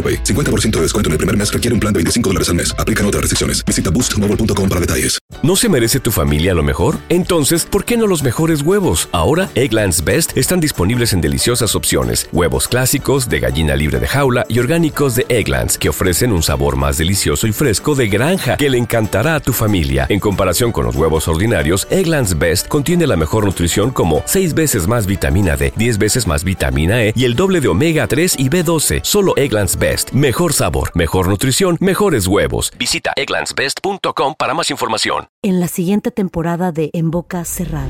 AroPay. 50% de descuento en el primer mes requiere un plan de 25 dólares al mes. Aplican otras restricciones. Visita boostmobile.com para detalles. ¿No se merece tu familia lo mejor? Entonces, ¿por qué no los mejores huevos? Ahora, Egglands Best están disponibles en deliciosas opciones. Huevos clásicos, de gallina libre de jaula y orgánicos de Egglands, que ofrecen un sabor más delicioso y fresco de granja que le encantará a tu familia. En comparación con los huevos ordinarios, Egglands Best contiene la mejor nutrición como 6 veces más vitamina D, 10 veces más vitamina E y el doble de omega 3 y B12. Solo Egglands Best. Mejor sabor, mejor nutrición, mejores huevos. Visita egglandsbest.com para más información. En la siguiente temporada de En Boca Cerrada.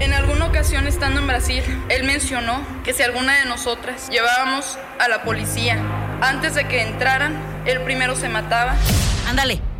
En alguna ocasión estando en Brasil, él mencionó que si alguna de nosotras llevábamos a la policía antes de que entraran, él primero se mataba. Ándale,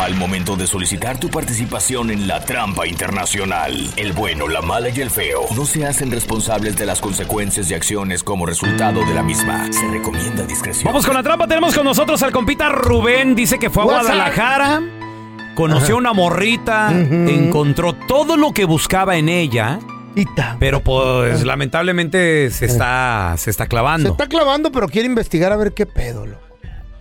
Al momento de solicitar tu participación en la trampa internacional, el bueno, la mala y el feo no se hacen responsables de las consecuencias y acciones como resultado de la misma. Se recomienda discreción. Vamos con la trampa. Tenemos con nosotros al compita Rubén. Dice que fue a Guadalajara, conoció a una morrita, encontró todo lo que buscaba en ella. Pero pues lamentablemente se está, se está Se clavando. está clavando, pero quiere investigar a ver qué pedo. loco.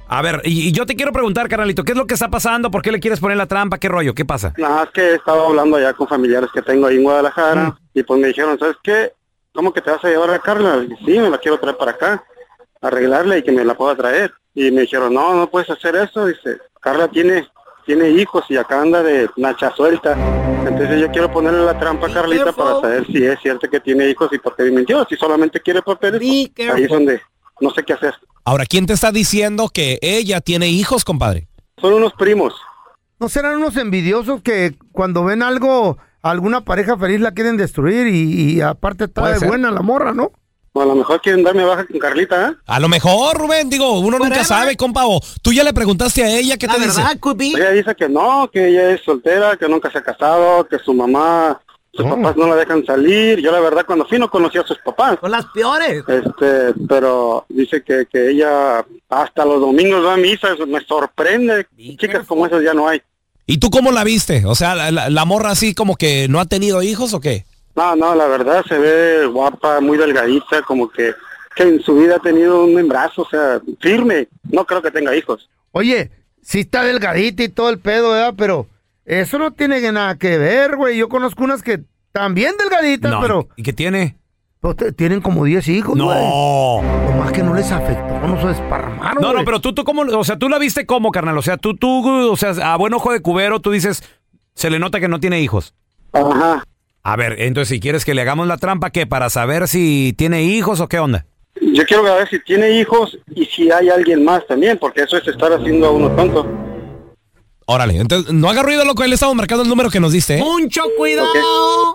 A ver, y, y yo te quiero preguntar, carnalito, ¿qué es lo que está pasando? ¿Por qué le quieres poner la trampa? ¿Qué rollo? ¿Qué pasa? Nada, es que he estado hablando ya con familiares que tengo ahí en Guadalajara y pues me dijeron, ¿sabes qué? ¿Cómo que te vas a llevar a Carla? Y, sí, me la quiero traer para acá, arreglarle y que me la pueda traer. Y me dijeron, no, no puedes hacer eso. Dice, Carla tiene tiene hijos y acá anda de nacha suelta. Entonces yo quiero ponerle la trampa a Carlita para saber si es cierto que tiene hijos y por qué mintió. Si solamente quiere papeles, pues, ahí es donde no sé qué hacer. Ahora, ¿quién te está diciendo que ella tiene hijos, compadre? Son unos primos. ¿No serán unos envidiosos que cuando ven algo, alguna pareja feliz la quieren destruir y, y aparte está de ser. buena la morra, ¿no? O a lo mejor quieren darme baja con Carlita, ¿eh? A lo mejor, Rubén, digo, uno nunca sabe, compa. O tú ya le preguntaste a ella qué te dice. Ella dice que no, que ella es soltera, que nunca se ha casado, que su mamá, sus papás no la dejan salir. Yo la verdad cuando fui no conocí a sus papás. Son las peores. Este, pero dice que, que ella hasta los domingos va a misa, eso me sorprende. Chicas como esas ya no hay. ¿Y tú cómo la viste? O sea, la, la- la morra así como que no ha tenido hijos o qué? No, no, la verdad se ve guapa, muy delgadita, como que, que en su vida ha tenido un embarazo, o sea, firme. No creo que tenga hijos. Oye, sí está delgadita y todo el pedo, ¿verdad? Pero eso no tiene que nada que ver, güey. Yo conozco unas que también delgaditas, No, pero ¿Y qué tiene? pues, te- tienen como 10 hijos, No. güey. Nomás que no les afectó, no se desparramaron, No, no, güey. pero tú, tú cómo, o sea, tú la viste como, carnal. O sea, tú, tú, o sea, a buen ojo de cubero, tú dices, se le nota que no tiene hijos. Ajá. A ver, entonces, si quieres que le hagamos la trampa, ¿qué? ¿Para saber si tiene hijos o qué onda? Yo quiero ver si tiene hijos y si hay alguien más también, porque eso es estar haciendo a uno tonto. Órale, entonces no haga ruido, loco. Él estamos marcando el número que nos diste, ¿eh? Mucho cuidado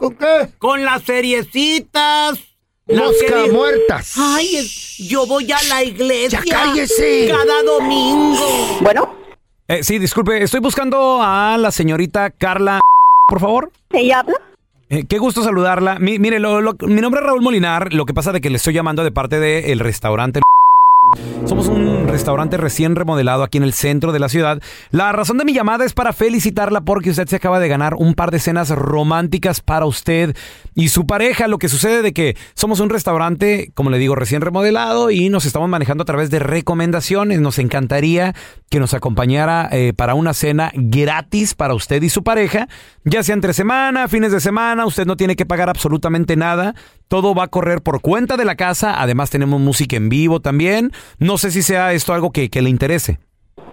¿Con qué? con las seriecitas. las Mosca que- muertas. Ay, es- yo voy a la iglesia. Ya cállese. Cada domingo. Bueno, Eh, sí, disculpe, estoy buscando a la señorita Carla, por favor. ¿ella habla? Eh, qué gusto saludarla. Mi- mire, lo- lo- mi nombre es Raúl Molinar. Lo que pasa de que le estoy llamando de parte del restaurante. Somos un restaurante recién remodelado aquí en el centro de la ciudad. La razón de mi llamada es para felicitarla porque usted se acaba de ganar un par de cenas románticas para usted y su pareja. Lo que sucede de que somos un restaurante, como le digo, recién remodelado y nos estamos manejando a través de recomendaciones. Nos encantaría que nos acompañara eh, para una cena gratis para usted y su pareja, ya sea entre semana, fines de semana. Usted no tiene que pagar absolutamente nada. Todo va a correr por cuenta de la casa. Además tenemos música en vivo también. No sé si sea esto algo que, que le interese.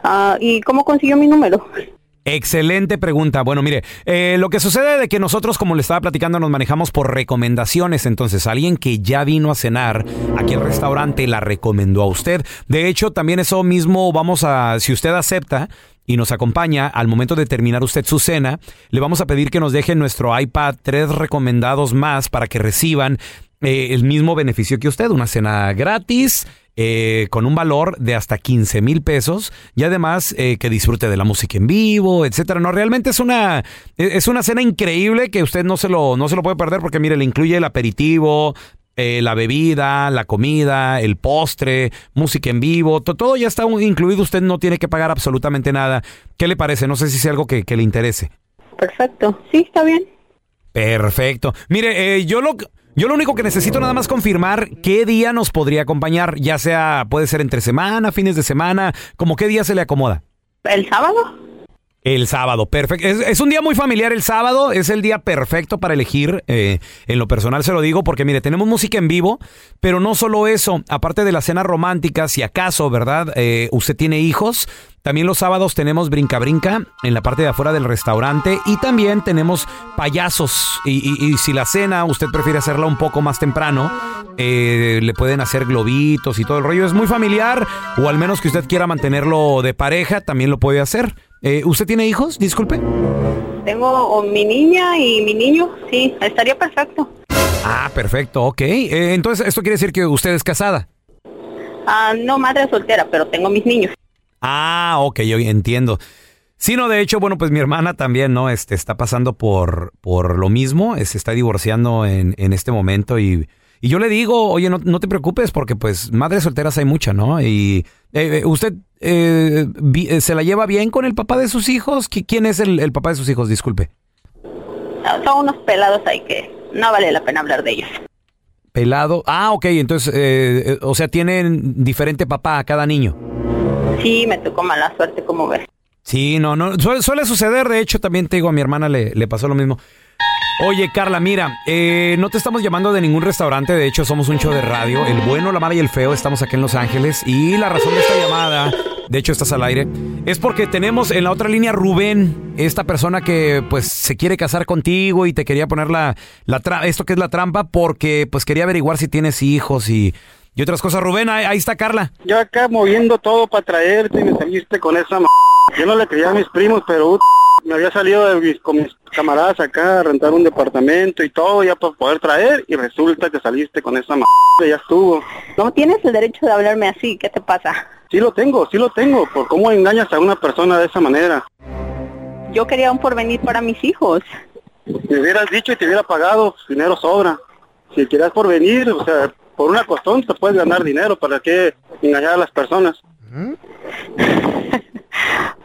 Ah, ¿Y cómo consiguió mi número? Excelente pregunta. Bueno, mire, eh, lo que sucede de que nosotros, como le estaba platicando, nos manejamos por recomendaciones. Entonces, alguien que ya vino a cenar aquí al restaurante la recomendó a usted. De hecho, también eso mismo vamos a, si usted acepta y nos acompaña al momento de terminar usted su cena, le vamos a pedir que nos deje en nuestro iPad tres recomendados más para que reciban eh, el mismo beneficio que usted, una cena gratis, eh, con un valor de hasta 15 mil pesos y además eh, que disfrute de la música en vivo, etcétera. No, realmente es una, es una cena increíble que usted no se lo, no se lo puede perder porque mire, le incluye el aperitivo, eh, la bebida, la comida, el postre, música en vivo, to- todo ya está incluido, usted no tiene que pagar absolutamente nada. ¿Qué le parece? No sé si es algo que, que le interese. Perfecto. Sí, está bien. Perfecto. Mire, eh, yo lo yo lo único que necesito nada más confirmar qué día nos podría acompañar, ya sea puede ser entre semana, fines de semana, como qué día se le acomoda. ¿El sábado? El sábado, perfecto. Es, es un día muy familiar el sábado, es el día perfecto para elegir. eh, en lo personal se lo digo porque, mire, tenemos música en vivo, pero no solo eso, aparte de las cenas románticas, si acaso, ¿verdad? Eh, usted tiene hijos, también los sábados tenemos brinca-brinca en la parte de afuera del restaurante y también tenemos payasos. Y, y- y si la cena usted prefiere hacerla un poco más temprano, eh, le pueden hacer globitos y todo el rollo. Es muy familiar, o al menos que usted quiera mantenerlo de pareja, también lo puede hacer. Eh, ¿Usted tiene hijos? Disculpe. Tengo mi niña y mi niño. Sí, estaría perfecto. Ah, perfecto, ok. Eh, entonces, esto quiere decir que usted es casada. Ah, no, madre soltera, pero tengo mis niños. Ah, ok, yo entiendo. Sí, no, de hecho, bueno, pues mi hermana también, ¿no? Este, está pasando por, por lo mismo, eh, se está divorciando en, en este momento y, y yo le digo, oye, no, no te preocupes porque pues madres solteras hay muchas, ¿no? Y eh, eh, usted eh, vi- se la lleva bien con el papá de sus hijos. ¿Qui- ¿Quién es el, el papá de sus hijos? Disculpe. Son unos pelados ahí que no vale la pena hablar de ellos. Pelado. Ah, ok, entonces, eh, o sea, tienen diferente papá a cada niño. Sí, me tocó mala suerte, como ves. Sí, no, no, suele, suele suceder, de hecho también te digo, a mi hermana le, le pasó lo mismo. Oye, Carla, mira, eh, no te estamos llamando de ningún restaurante, de hecho somos un show de radio, el bueno, la mala y el feo, estamos aquí en Los Ángeles y la razón de esta llamada, de hecho estás al aire, es porque tenemos en la otra línea Rubén, esta persona que pues se quiere casar contigo y te quería poner la, la esto que es la trampa porque pues quería averiguar si tienes hijos y, y otras cosas. Rubén, ahí, ahí está Carla. Yo acá moviendo todo para traerte y me saliste con esa m... Yo no le creía a mis primos, pero ut, me había salido de mis- con mis camaradas acá a rentar un departamento y todo ya para poder traer y resulta que saliste con esa m... ya estuvo. No tienes el derecho de hablarme así, ¿qué te pasa? Sí lo tengo, sí lo tengo. ¿Por cómo engañas a una persona de esa manera? Yo quería un porvenir para mis hijos. Me hubieras dicho y te hubiera pagado, dinero sobra. Si quieres por venir, o sea, por una costón te puedes ganar dinero, ¿para qué engañar a las personas?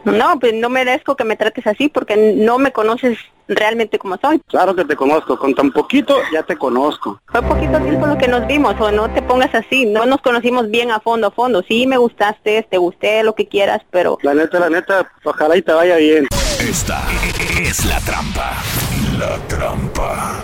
No, pues no merezco que me trates así porque no me conoces realmente como soy. Claro que te conozco, con tan poquito ya te conozco. Fue poquito tiempo lo que nos vimos, o no te pongas así, no nos conocimos bien a fondo, a fondo. Sí, me gustaste, te gusté, lo que quieras, pero... La neta, la neta, ojalá y te vaya bien. Esta es la trampa. La trampa.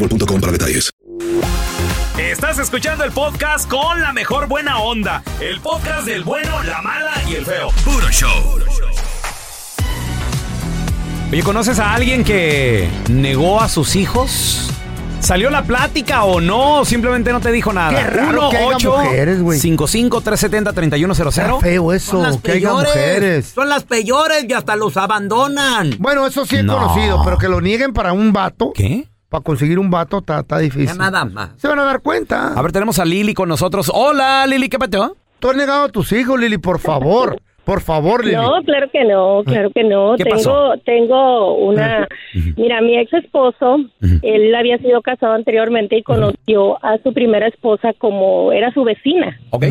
boostmobile.com para detalles. Estás escuchando el podcast con la mejor buena onda. El podcast del bueno, la mala y el feo. Puro show. Oye, ¿conoces a alguien que negó a sus hijos? ¿Salió la plática o no? Simplemente no te dijo nada. Qué raro que haya mujeres, güey. 55 370 3100 Está feo eso, Son las que haya peores. mujeres. Son las peores y hasta los abandonan. Bueno, eso sí he No. conocido, pero que lo nieguen para un vato. ¿Qué? Para conseguir un vato está está difícil. Ya nada más. Se van a dar cuenta. A ver, tenemos a Lili con nosotros. Hola, Lili, ¿qué pasó? Tú has negado a tus hijos, Lili, por favor. Por favor, Lili. No, claro que no, claro que no. ¿Qué tengo, pasó? tengo una, mira, mi ex esposo, él había sido casado anteriormente y conoció a su primera esposa como era su vecina. Ok.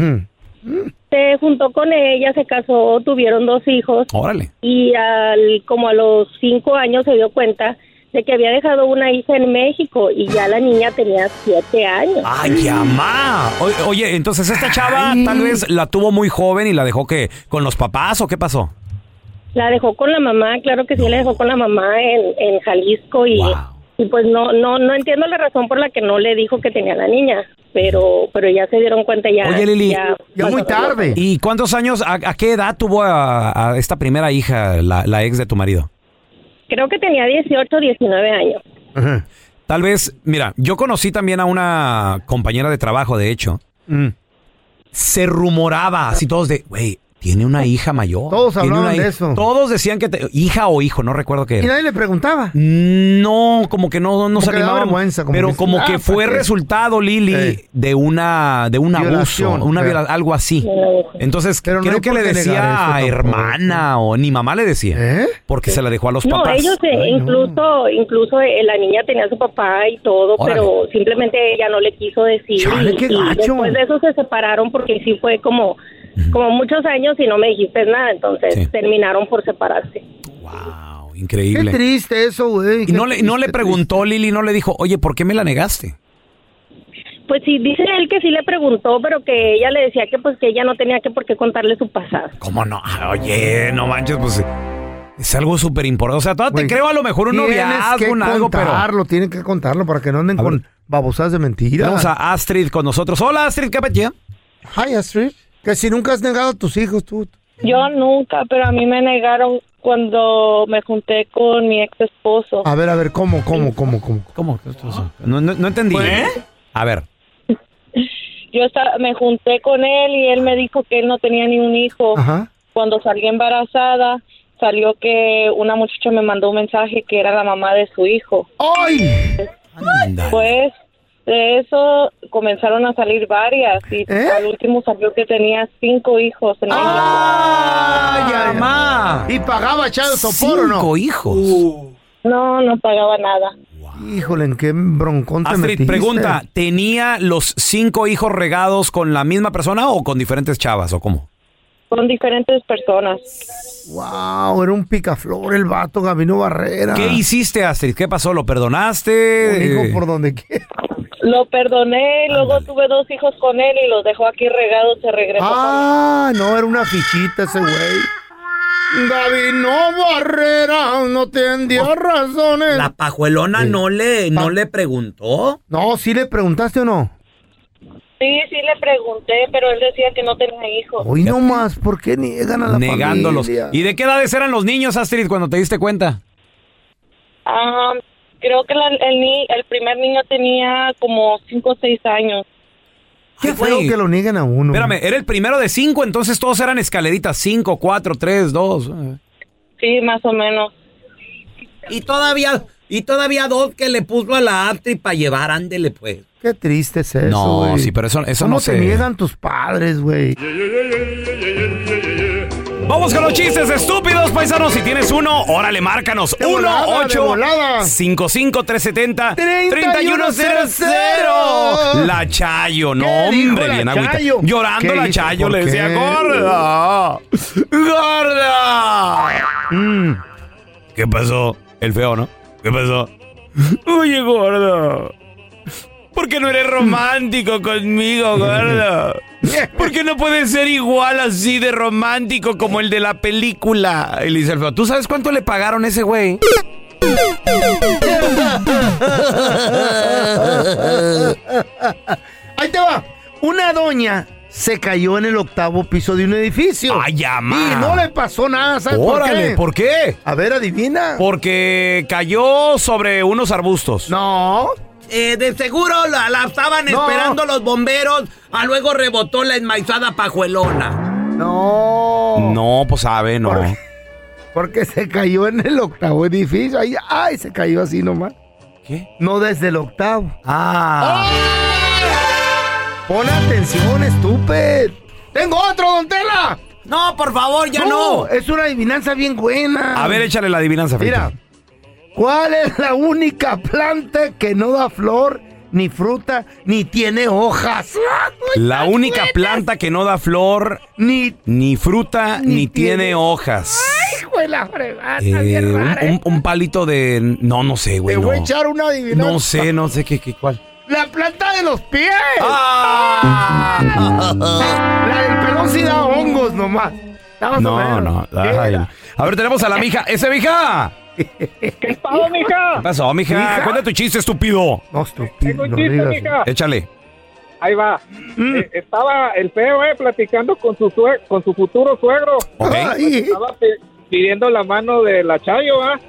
Se juntó con ella, se casó, tuvieron dos hijos Órale. y al, como a los cinco años se dio cuenta de que había dejado una hija en México y ya la niña tenía siete años. ¡Ay, mamá! O- Oye, entonces esta chava tal vez la tuvo muy joven y la dejó que con los papás o qué pasó? La dejó con la mamá, claro que sí, la dejó con la mamá en, en Jalisco y, y pues no, no, no entiendo la razón por la que no le dijo que tenía la niña, pero, pero ya se dieron cuenta ya. Oye, Lili. ya- ¿Y cuántos años, a, a qué edad tuvo a, a esta primera hija, la, la ex de tu marido? Creo que tenía 18, 19 años. Tal vez, mira, yo conocí también a una compañera de trabajo, de hecho. Mm. Se rumoraba, así todos de, güey, tiene una hija mayor. Todos tiene hablaban una de hija". eso. Todos decían que, te- hija o hijo, no recuerdo qué Y era. nadie le preguntaba. No, como que no, no se animaban. vergüenza, como pero que como que "Ah, fue ¿para qué?" resultado, Lili, Eh. de una de un abuso, una eh. viola- algo así. Entonces, Pero no creo que le decía eso tampoco. hermana o ni mamá le decía. Porque se la dejó a los No, papás. ellos eh, incluso, incluso eh, la niña tenía a su papá y todo, Órale. pero simplemente ella no le quiso decir. Chale, y, qué y después de eso se separaron porque sí fue como, como muchos años y no me dijiste nada, entonces terminaron por separarse. Increíble. Qué triste eso, güey. Y no le, no le preguntó Lili, no le dijo, oye, ¿por qué me la negaste? Pues sí, dice él que sí le preguntó, pero que ella le decía que pues que ella no tenía que por qué contarle su pasado. ¿Cómo no? Ah, Oye, no manches, pues es algo súper importante. O sea, todavía te creo a lo mejor un noviazgo, un algo, pero... contarlo, tienen que contarlo para que no anden con babosadas de mentiras. Vamos a Astrid con nosotros. Hola, Astrid, ¿qué? Hi, Astrid. Que si nunca has negado a tus hijos, tú. Yo nunca, pero a mí me negaron cuando me junté con mi ex esposo. A ver, a ver, ¿cómo, cómo, cómo, cómo? ¿Cómo? No, no, no entendí. A ver. Yo me junté con él y él me dijo que él no tenía ni un hijo. Ajá. Cuando salí embarazada, salió que una muchacha me mandó un mensaje que era la mamá de su hijo. ¡Ay! Pues de eso comenzaron a salir varias y ¿Eh? al último salió que tenía cinco hijos. En ¡Ay, ay, mamá! ¿Y pagaba echado sopor o no? Cinco hijos. No, no pagaba nada. Híjole, ¿en qué broncón te Astrid, metiste? pregunta, ¿tenía los cinco hijos regados con la misma persona o con diferentes chavas o cómo? Con diferentes personas. Wow, era un picaflor el vato Gabino Barrera. ¿Qué hiciste, Astrid? ¿Qué pasó? ¿Lo perdonaste? Un hijo Eh, por donde quiera. Lo perdoné, luego tuve dos hijos con él y los dejó aquí regados, se regresó. Ah, no, era una fichita ese güey. Gabino Barrera no te dio razones. La pajuelona no le, no le preguntó. No, ¿sí le preguntaste o no? Sí, sí le pregunté, pero él decía que no tenía hijos. Hoy no más, ¿por qué niegan a la negándolos. familia? ¿Y de qué edades eran los niños, Astrid, cuando te diste cuenta? Ah, creo que la- el, ni- el primer niño tenía como cinco o seis años. Qué feo que lo nieguen a uno. Espérame, era el primero de cinco, entonces todos eran escaleritas. Cinco, cuatro, tres, dos. Sí, más o menos. Y todavía, y todavía dos que le puso a la Astrid para llevar, ándele pues. Qué triste es eso, No, güey. sí, pero eso- eso ¿Cómo no te se- niegan tus padres, güey? Vamos con los chistes estúpidos, paisanos. Si tienes uno, órale, márcanos. De 1 volada, de 8 volada. 55 370 3100. 3100. La Chayo, no, ¿Qué dijo hombre, la bien agüita. Chayo? Llorando ¿Qué la hizo? Chayo ¿Por le decía, gorda. Gorda. Mm. ¿Qué pasó? El feo, ¿no? ¿Qué pasó? Oye, gordo. ¿Por qué no eres romántico conmigo, gordo? ¿Por qué no puedes ser igual así de romántico como el de la película? Y le dice el feo, ¿tú sabes cuánto le pagaron a ese güey? Ahí te va. Una doña se cayó en el octavo piso de un edificio. ¡Ay, ama! Y no le pasó nada, ¿sabes Órale, por ¿por qué? A ver, adivina. Porque cayó sobre unos arbustos. No. Eh, de seguro la, la estaban No. esperando los bomberos, a luego rebotó la enmaizada pajuelona. No. No, pues sabe, no. Porque se cayó en el octavo edificio. Ahí, ay, se cayó así nomás. ¿Qué? No desde el octavo. Ah. Pon atención, estúpido. Tengo otro, don Tela. No, por favor, ya no. Es una adivinanza bien buena. A ver, échale la adivinanza. Mira, ¿cuál es la única planta que no da flor, ni fruta, ni tiene hojas? La única planta que no da flor, ni, ni fruta, ni, tiene, hojas. Hijo de la fregada, Eh, bien un, rara, ¿eh? un- un palito de... No, no sé, Te güey. voy a No. echar una adivinanza. no sé, no sé qué, qué cuál. La planta de los pies. Ah. La del pelón sí da hongos nomás. No, no. ¿Qué ay. A ver, tenemos a la mija. ¡Ese, mija! ¿Qué pasó, mija? ¿Qué pasó, mija? ¿Mija? Cuenta tu chiste, estúpido. No, estúpido. Tengo un chiste, mija. Échale. Ahí va. Mm. Eh, estaba el feo, eh, platicando con su con su futuro suegro. Estaba pi- pidiendo la mano de la Chayo, ¿ah?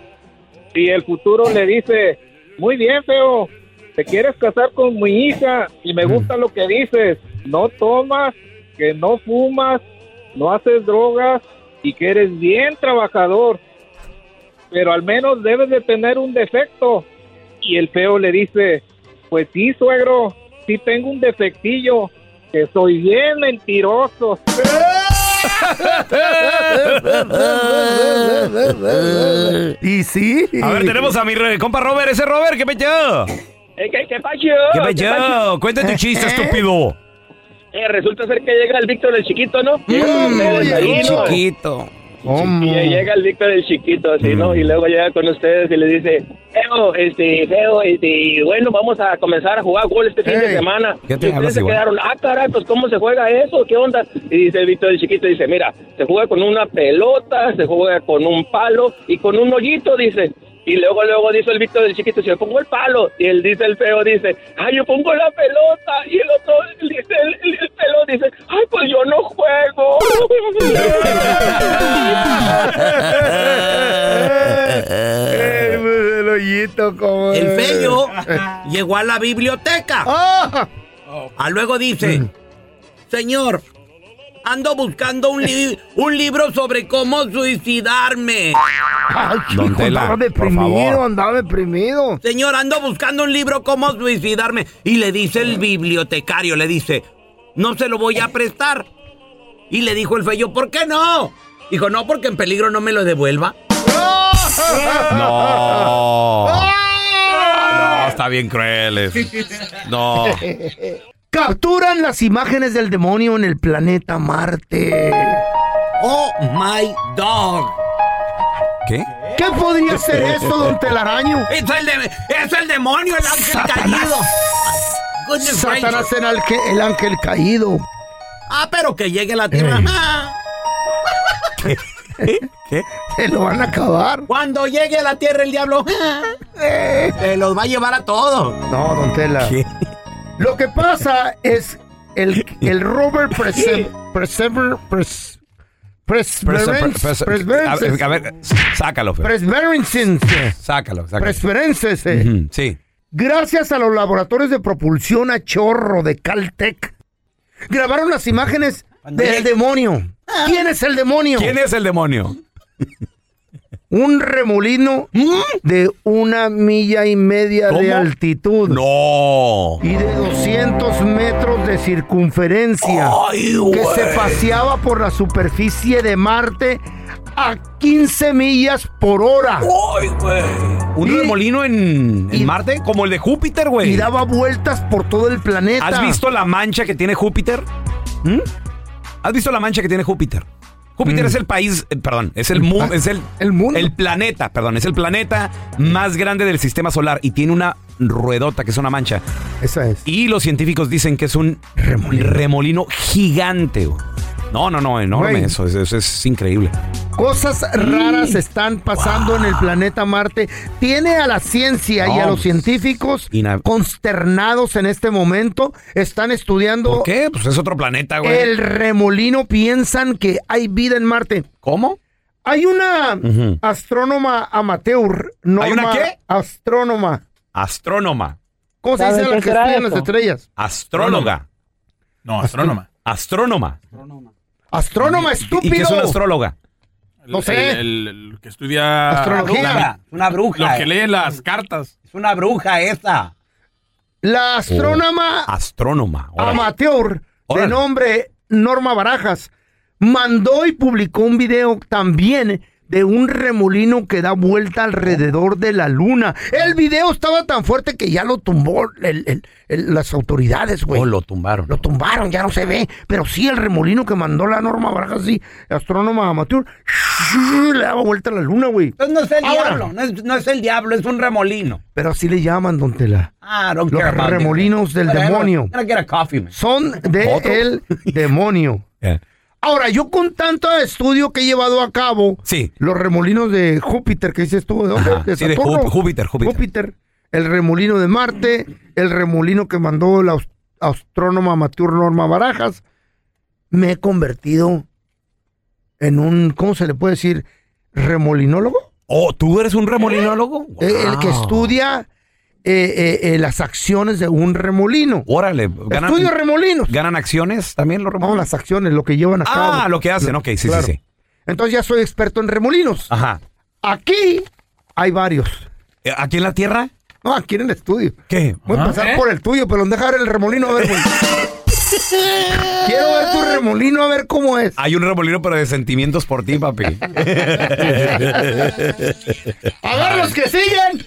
Y el futuro le dice, muy bien, feo, te quieres casar con mi hija y me gusta lo que dices. No tomas, que no fumas, no haces drogas y que eres bien trabajador. Pero al menos debes de tener un defecto. Y el feo le dice, pues sí, suegro, sí tengo un defectillo, que soy bien mentiroso. y sí. A ver, tenemos a mi re- compa Robert. Ese Robert, ¿qué pecho? ¿Qué, qué, qué pacho? ¿Qué pecho? Cuenta tu chiste, estúpido. Eh, resulta ser que llega el Víctor el chiquito, ¿no? Llega Mm, con ustedes Y llega el Víctor el chiquito, así, ¿no? Y luego llega con ustedes y le dice, Feo, este, Feo, este, bueno, vamos a comenzar a jugar gol este fin de semana. ¿qué te Y ustedes se igual? quedaron, ah, caray, pues ¿cómo se juega eso? ¿Qué onda? Y dice el Víctor el chiquito, dice, mira, se juega con una pelota, se juega con un palo y con un hoyito, dice. Y luego, luego dice el Víctor del chiquito, yo pongo el palo. Y él dice, el feo dice, ay, yo pongo la pelota. Y el otro dice, el, el, el pelo dice, ay, pues yo no juego. El hoyito como... El feo llegó a la biblioteca. Ah. A luego dice, señor, ando buscando un, li- un libro sobre cómo suicidarme. Ay, Don Tela, andaba deprimido, andaba deprimido. Señor, ando buscando un libro cómo suicidarme. Y le dice el bibliotecario, le dice, no se lo voy a prestar. Y le dijo el feo, ¿por qué no? Dijo, no, porque en peligro no me lo devuelva. No. No, está bien cruel. eso. No. Capturan las imágenes del demonio en el planeta Marte. Oh my dog. ¿Qué? ¿Qué podría ser eso, don Telaraño? Es el, de- es el demonio, el ángel Satanás. caído. Goodness Satanás era el, que- el ángel caído. Ah, pero que llegue a la tierra. Ey. Ah, ¿Qué? Se lo van a acabar. Cuando llegue a la tierra el diablo, ah, se los va a llevar a todos. No, don Tela. Lo que pasa es el, el Robert Persever... Persever... Pres- Perseverance- a ver, a ver, sácalo, Fer. Perseverance. Sácalo, sácalo. Perseverance. eh. Ujú, Sí. Gracias a los laboratorios de propulsión a chorro de Caltech, grabaron las imágenes del demonio. ¿Quién es el demonio? ¿Quién es el demonio? Un remolino de una milla y media de altitud. No. Y de 200 metros de circunferencia. Ay, que se paseaba por la superficie de Marte a 15 millas por hora. Ay, güey. ¿Un Y- remolino en, en y- Marte? Como el de Júpiter, güey. Y daba vueltas por todo el planeta. ¿Has visto la mancha que tiene Júpiter? ¿Mm? ¿Has visto la mancha que tiene Júpiter? Júpiter Mm. es el país, eh, perdón, es el mundo, es el, el mundo. el planeta, perdón, es el planeta más grande del sistema solar y tiene una ruedota que es una mancha. Esa es. Y los científicos dicen que es un remolino, gigante. No, no, no, enorme Güey. eso, eso, eso es increíble. Cosas raras están pasando en el planeta Marte. Tiene a la ciencia y a los científicos Ina- consternados en este momento. Están estudiando ¿Por qué? Pues es otro planeta, güey. el remolino. Piensan que hay vida en Marte. ¿Cómo? Hay una Ujú. astrónoma amateur. ¿Hay una qué? Astrónoma. Astrónoma. ¿Cómo se dice ¿Saben la qué que será estudian las estrellas? Astróloga. No, astrónoma. Astrónoma. Astrónoma, ¿Y- estúpido. ¿Y qué es una astróloga? No sé. El, el- el que estudia. Astrología. la- Una bruja. Lo que lee las cartas. Es una bruja esa. La astrónoma Astrónoma. órale. amateur de nombre Norma Barajas mandó y publicó un video también de un remolino que da vuelta alrededor de la luna. El video estaba tan fuerte que ya lo tumbó el- el- el- las autoridades, güey. Oh, lo tumbaron. Lo tumbaron, ya no se ve. Pero sí, el remolino que mandó la Norma Barajas, sí, astrónoma amateur, le daba vuelta a la luna, güey. Entonces no es el Ahora. diablo, no es, no es el diablo, es un remolino. Pero así le llaman, don Tela. Ah, Los remolinos del demonio. Son de ¿Otro? el demonio. Ahora, yo con tanto estudio que he llevado a cabo, Sí. los remolinos de Júpiter, que dices tú, ¿de dónde? Ajá, sí, de Saturno? Jú- Júpiter, Júpiter. Júpiter. El remolino de Marte, el remolino que mandó la astrónoma amateur Norma Barajas. Me he convertido en un, ¿cómo se le puede decir? ¿Remolinólogo? Oh, ¿tú eres un remolinólogo? Eh, El que estudia eh, eh, eh, las acciones de un remolino. Órale. Ganan, Estudio remolinos. ¿Ganan acciones también los No, remolinos? las acciones, lo que llevan a cabo. Ah, lo que hacen, ok, sí, Claro. sí, sí. Entonces ya soy experto en remolinos. Ajá. Aquí hay varios. ¿Aquí en la Tierra? No, aquí en el estudio. ¿Qué? Voy a Ah, pasar ¿eh? por el tuyo, pero dejar el remolino a ver, güey. Quiero ver tu remolino a ver cómo es. Hay un remolino, pero de sentimientos por ti, papi. A ver los que siguen.